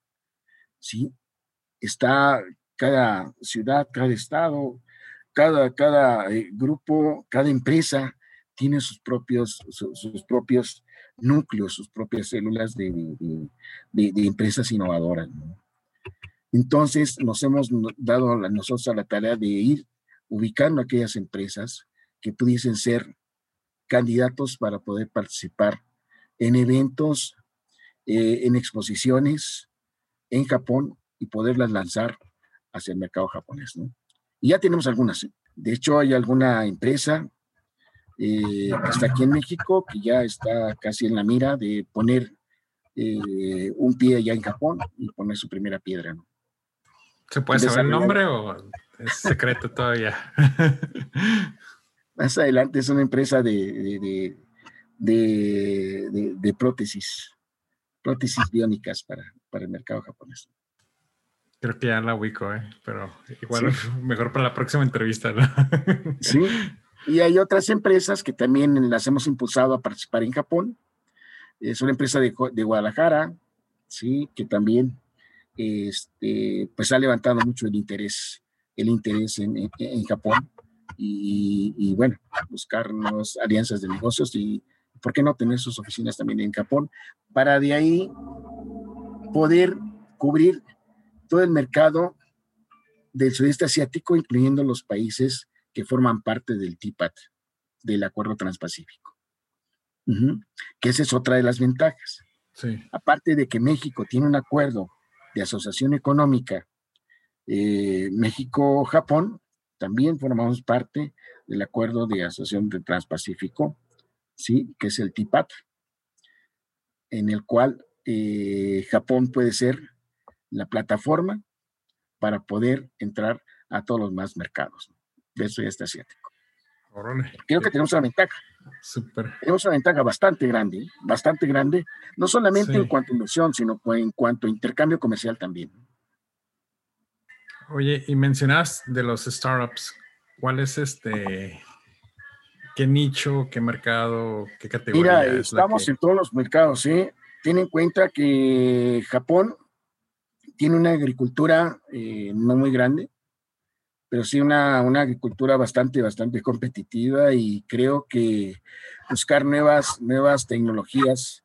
¿sí? Está cada ciudad, cada estado, cada, cada eh, grupo, cada empresa tiene sus propios, sus, propios núcleos, sus propias células de, de, empresas innovadoras. Entonces nos hemos dado a nosotros a la tarea de ir ubicando aquellas empresas que pudiesen ser candidatos para poder participar en eventos, eh, en exposiciones en Japón y poderlas lanzar hacia el mercado japonés. Y ya tenemos algunas. ¿eh? De hecho, hay alguna empresa eh, que está aquí en México que ya está casi en la mira de poner un pie allá en Japón y poner su primera piedra. ¿no? ¿Se puede saber el nombre o es secreto todavía? Más adelante es una empresa de, de, de, prótesis, prótesis biónicas para, para el mercado japonés. Creo que ya la ubico, ¿eh? pero igual mejor para la próxima entrevista. Sí, y hay otras empresas que también las hemos impulsado a participar en Japón. Es una empresa de, de Guadalajara, sí, que también este, pues ha levantado mucho el interés, el interés en, en, Japón. Y, y, bueno, buscarnos alianzas de negocios y por qué no tener sus oficinas también en Japón para de ahí poder cubrir todo el mercado del sudeste asiático, incluyendo los países que forman parte del TIPAT, del Acuerdo Transpacífico. Que esa es otra de las ventajas. Aparte de que México tiene un acuerdo de asociación económica eh, México-Japón, también formamos parte del acuerdo de asociación de Transpacífico, ¿sí? que es el TIPAT, en el cual eh, Japón puede ser la plataforma para poder entrar a todos los más mercados de eso ya está asiático. Creo que tenemos una ventaja. Tenemos una ventaja bastante grande, bastante grande, no solamente en cuanto a inversión, sino en cuanto a intercambio comercial también. Oye, y mencionas de los startups, ¿cuál es este, qué nicho, qué mercado, qué categoría? Mira, estamos en todos los mercados, ¿sí? Ten en cuenta que Japón tiene una agricultura eh, no muy grande, pero sí una, una, agricultura bastante, bastante competitiva y creo que buscar nuevas, nuevas tecnologías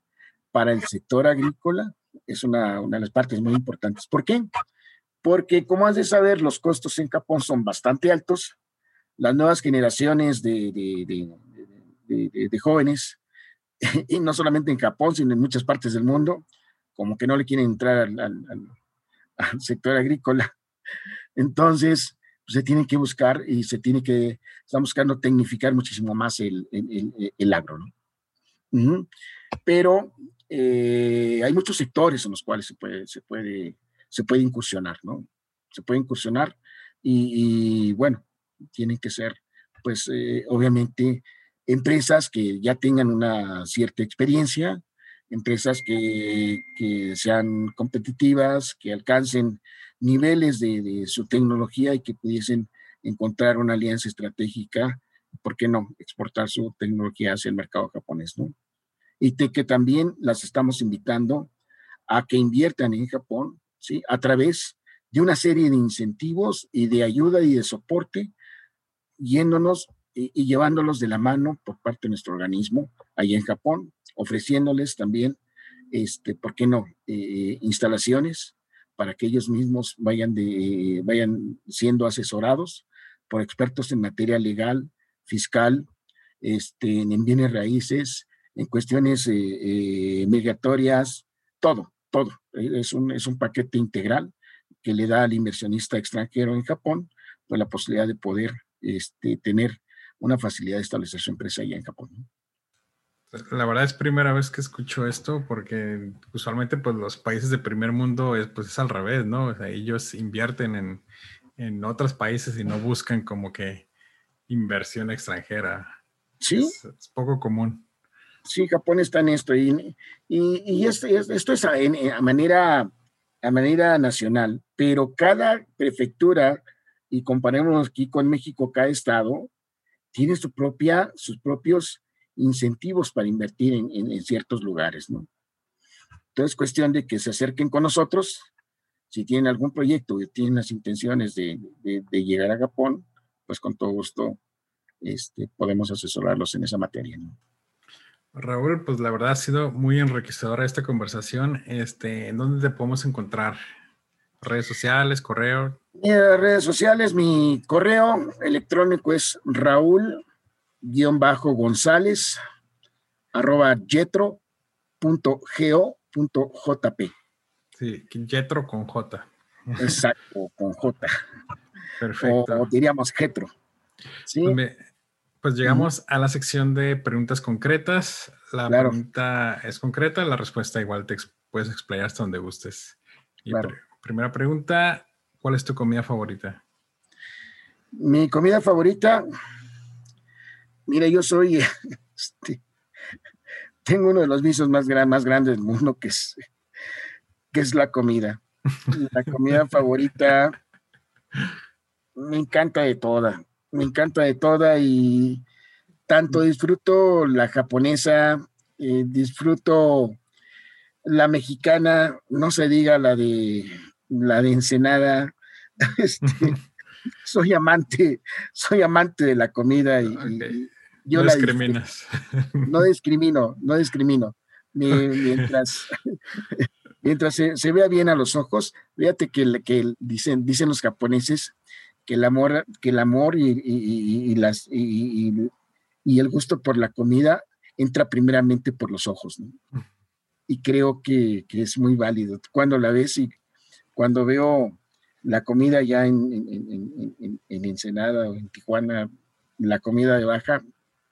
para el sector agrícola es una, una, de las partes muy importantes. ¿Por qué? Porque, como has de saber, los costos en Japón son bastante altos. Las nuevas generaciones de, de, de, jóvenes, y no solamente en Japón, sino en muchas partes del mundo, como que no le quieren entrar al sector agrícola. Entonces, se tiene que buscar y se tiene que, estamos buscando tecnificar muchísimo más el, el, el, agro, ¿no? Pero eh, hay muchos sectores en los cuales se puede, se puede, se puede incursionar, ¿no? Se puede incursionar y, bueno, tienen que ser, pues, eh, obviamente, empresas que ya tengan una cierta experiencia, empresas que, que sean competitivas, que alcancen niveles de, su tecnología y que pudiesen encontrar una alianza estratégica, ¿por qué no? Exportar su tecnología hacia el mercado japonés, ¿no? Y que también las estamos invitando a que inviertan en Japón, ¿sí? A través de una serie de incentivos y de ayuda y de soporte, yéndonos y, llevándolos de la mano por parte de nuestro organismo ahí en Japón, ofreciéndoles también, este, ¿por qué no? Eh, instalaciones, para que ellos mismos vayan, de, vayan siendo asesorados por expertos en materia legal, fiscal, este, en bienes raíces, en cuestiones eh, eh, migratorias, todo, todo. Es un, es un paquete integral que le da al inversionista extranjero en Japón pues, la posibilidad de poder este, tener una facilidad de establecer su empresa allá en Japón. La verdad es primera vez que escucho esto porque usualmente pues los países de primer mundo es, pues es al revés, ¿no? O sea, ellos invierten en, en otros países y no buscan como que inversión extranjera. Sí. Es, poco común. Sí, Japón está en esto y, y, y esto, esto es a, a, manera, a manera nacional, pero cada prefectura, y comparémonos aquí con México, cada estado, tiene su propia, sus propios incentivos para invertir en, ciertos lugares, ¿no? Entonces, cuestión de que se acerquen con nosotros, si tienen algún proyecto y tienen las intenciones de, llegar a Japón, pues con todo gusto este, podemos asesorarlos en esa materia, ¿no? Raúl, pues la verdad ha sido muy enriquecedora esta conversación. Este, ¿En dónde te podemos encontrar? ¿Redes sociales, correo? redes sociales, mi correo electrónico es Raúl guion bajo González arroba jetro.go.jp. Sí, Jetro con J. Exacto, con J. Perfecto. O, diríamos Jetro. ¿Sí? Pues, pues llegamos a la sección de preguntas concretas. La pregunta es concreta, la respuesta igual te puedes explayar hasta donde gustes. primera pregunta, ¿cuál es tu comida favorita? Mi comida favorita, mira, yo soy, este, tengo uno de los vicios más, más grandes del mundo, que es, que es la comida. La comida favorita, me encanta de toda, me encanta de toda y tanto disfruto la japonesa, eh, disfruto la mexicana, no se diga la de la de Ensenada. Este, soy amante, soy amante de la comida y, yo no discriminas. no discrimino, no discrimino. Mientras, mientras se, vea bien a los ojos, fíjate que, que dicen, dicen los japoneses que el amor, que el amor y, las, y, el gusto por la comida entra primeramente por los ojos. Y creo que, que, es muy válido. Cuando la ves y cuando veo la comida ya en, Ensenada o en Tijuana, la comida de baja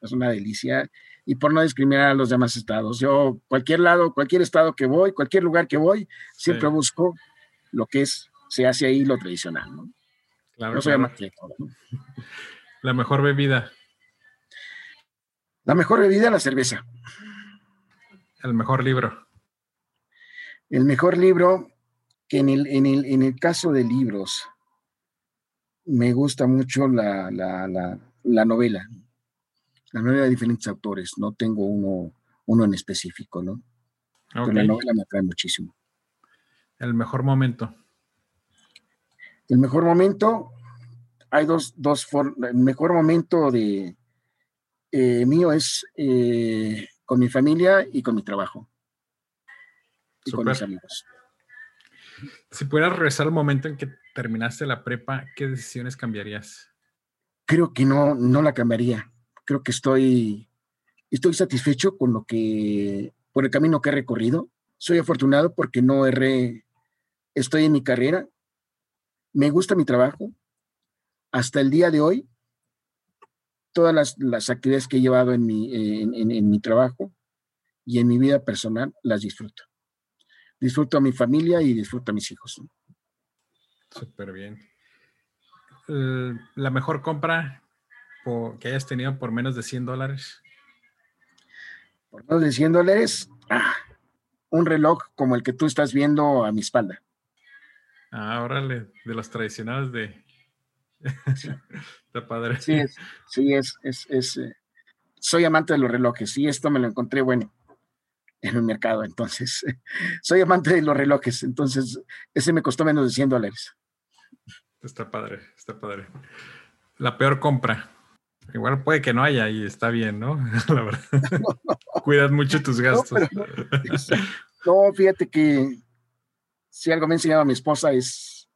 es una delicia. Y por no discriminar a los demás estados, yo cualquier lado, cualquier estado que voy, cualquier lugar que voy, siempre busco lo que es, se hace ahí lo tradicional. ¿no? Claro, soy La mejor bebida. La mejor bebida, la cerveza. El mejor libro. El mejor libro, que en el, en el, en el caso de libros, me gusta mucho la, la, la, novela. La novela de diferentes autores. No tengo uno, uno en específico, ¿no? Pero la novela me atrae muchísimo. El mejor momento. El mejor momento, hay dos, dos el mejor momento de eh, mío es eh, con mi familia y con mi trabajo. Y con mis amigos. Si pudieras regresar al momento en que terminaste la prepa, ¿qué decisiones cambiarías? Creo que no, no la cambiaría. Creo que estoy, estoy satisfecho con lo que, por el camino que he recorrido. Soy afortunado porque no erré, estoy en mi carrera, me gusta mi trabajo. Hasta el día de hoy, todas las, actividades que he llevado en mi, en mi trabajo y en mi vida personal las disfruto disfruto a mi familia y disfruto a mis hijos. Súper bien. ¿La mejor compra que hayas tenido por menos de 100 dólares? Por menos de 100 dólares, ah, un reloj como el que tú estás viendo a mi espalda. Ah, órale, de los tradicionales de... Está padre. Sí, es, sí, es, es, eh, soy amante de los relojes. Sí, esto me lo encontré bueno en el mercado. Entonces, soy amante de los relojes. Entonces, ese me costó menos de 100 dólares. Está padre, está padre. La peor compra. Igual puede que no haya y está bien, ¿no? La verdad. Cuidas mucho tus gastos. No, fíjate que si algo me ha enseñado a mi esposa es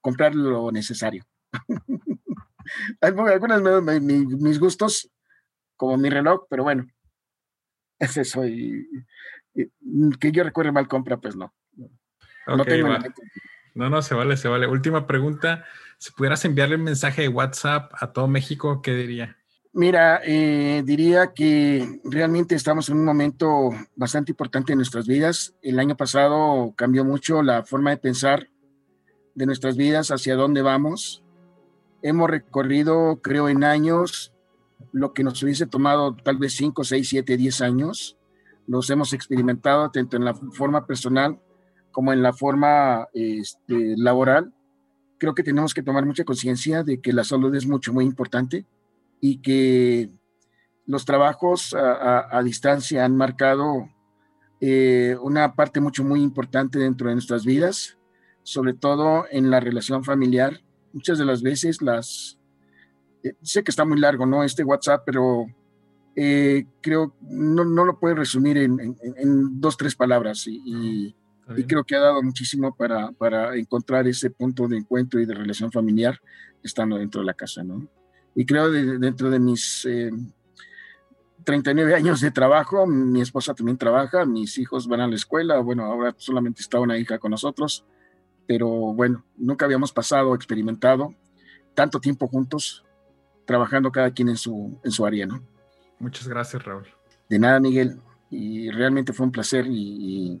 comprar lo necesario. Algunas me, mis gustos, como mi reloj, pero bueno, ese soy. Que yo recuerde mal compra, pues no. no, tengo no, no, se vale, se vale. Última pregunta. Si pudieras enviarle un mensaje de WhatsApp a todo México, ¿qué diría? Mira, eh, diría que realmente estamos en un momento bastante importante en nuestras vidas. El año pasado cambió mucho la forma de pensar de nuestras vidas, hacia dónde vamos. Hemos recorrido, creo, en años lo que nos hubiese tomado tal vez 5, 6, 7, 10 años. Los hemos experimentado tanto en la forma personal como en la forma este, laboral. Creo que tenemos que tomar mucha conciencia de que la salud es mucho, muy importante y que los trabajos a, distancia han marcado eh, una parte mucho, muy importante dentro de nuestras vidas, sobre todo en la relación familiar. Muchas de las veces las, eh, sé que está muy largo, ¿no? Este WhatsApp, pero eh, creo, no, no, lo puedo resumir en, en, dos, tres palabras y, y, creo que ha dado muchísimo para, para, encontrar ese punto de encuentro y de relación familiar estando dentro de la casa, ¿no? Y creo de, dentro de mis, eh, 39 años de trabajo, mi esposa también trabaja, mis hijos van a la escuela, bueno, ahora solamente está una hija con nosotros, pero bueno, nunca habíamos pasado, experimentado tanto tiempo juntos, trabajando cada quien en su, en su área, ¿no? Muchas gracias, Raúl. De nada, Miguel, y realmente fue un placer y y